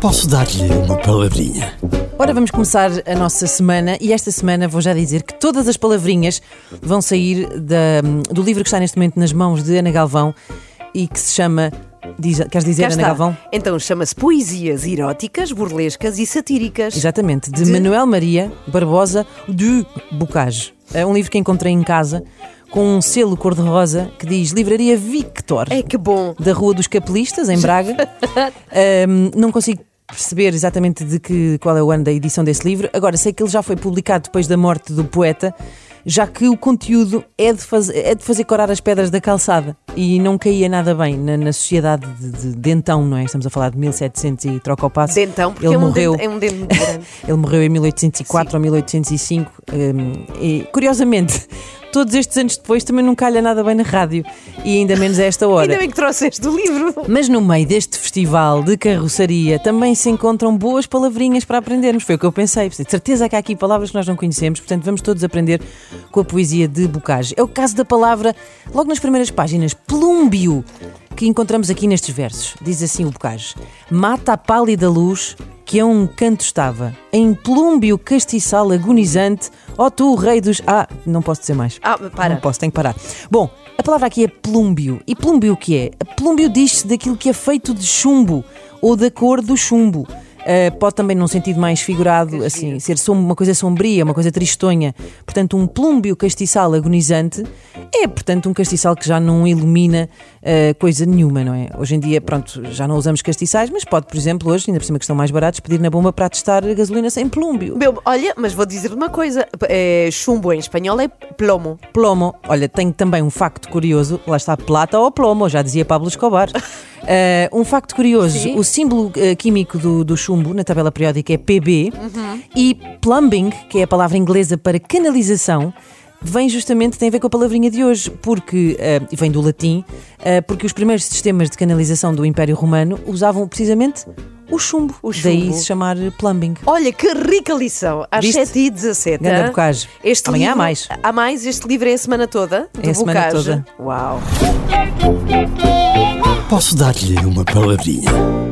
Posso dar-lhe uma palavrinha? Ora, vamos começar a nossa semana e esta semana vou já dizer que todas as palavrinhas vão sair da- do livro que está neste momento nas mãos de Ana Galvão e que se chama. Diz, queres dizer, Cá Ana está. Galvão? Então chama-se Poesias Eróticas, Burlescas e Satíricas. Exatamente, de, De- Manuel Maria Barbosa de Bocage. É um livro que encontrei em casa com um selo cor-de-rosa que diz Livraria Victor. É que bom. da Rua dos Capelistas, em Braga. Ahm, não consigo perceber exatamente de que, qual é o ano da edição desse livro. Agora, sei que ele já foi publicado depois da morte do poeta, já que o conteúdo é de, faz- é de fazer corar as pedras da calçada. E não caía nada bem na, na sociedade de, de, de então, não é? Estamos a falar de 1700 e troca o passo. Dentão, porque ele é um, morreu. dente, é um dente muito grande. Ele morreu em 1804 ou 1805 hum, e, curiosamente, todos estes anos depois também não calha nada bem na rádio e ainda menos a esta hora. Ainda bem que trouxeste o livro. Mas no meio deste festival de carroçaria também se encontram boas palavrinhas para aprendermos. Foi o que eu pensei. De certeza que há aqui palavras que nós não conhecemos, portanto vamos todos aprender com a poesia de Bocage. É o caso da palavra, logo nas primeiras páginas, plúmbio, que encontramos aqui nestes versos. Diz assim o Bocage: Mata a pálida luz que a um canto estava, em plúmbio castiçal agonizante, ó tu, rei dos. Ah, não posso dizer mais. Ah, para. Não posso, tenho que parar. Bom, a palavra aqui é plúmbio. E plúmbio o que é? Plúmbio diz-se daquilo que é feito de chumbo ou da cor do chumbo. Uh, pode também, num sentido mais figurado, assim, ser som- uma coisa sombria, uma coisa tristonha. Portanto, um plúmbio castiçal agonizante é, portanto, um castiçal que já não ilumina uh, coisa nenhuma, não é? Hoje em dia, pronto, já não usamos castiçais, mas pode, por exemplo, hoje, ainda por cima que estão mais baratos, pedir na bomba para testar gasolina sem plúmbio. Meu, olha, mas vou dizer uma coisa: é, chumbo em espanhol é plomo. Plomo. Olha, tenho também um facto curioso. Lá está, plata ou plomo, já dizia Pablo Escobar. Eh, um facto curioso: Sim. o símbolo eh, químico do, do chumbo na tabela periódica é PB e plumbing, que é a palavra inglesa para canalização. Vem justamente, tem a ver com a palavrinha de hoje, porque, e vem do latim, eh, porque os primeiros sistemas de canalização do Império Romano usavam precisamente o chumbo. O Daí chumbo. se chamar plumbing. Olha que rica lição. Às Viste? 7h17. Ganda hã? bocage. Este Amanhã há livro- mais. Há mais? Este livro é a semana toda? É a semana toda. Uau. Posso dar-lhe uma palavrinha?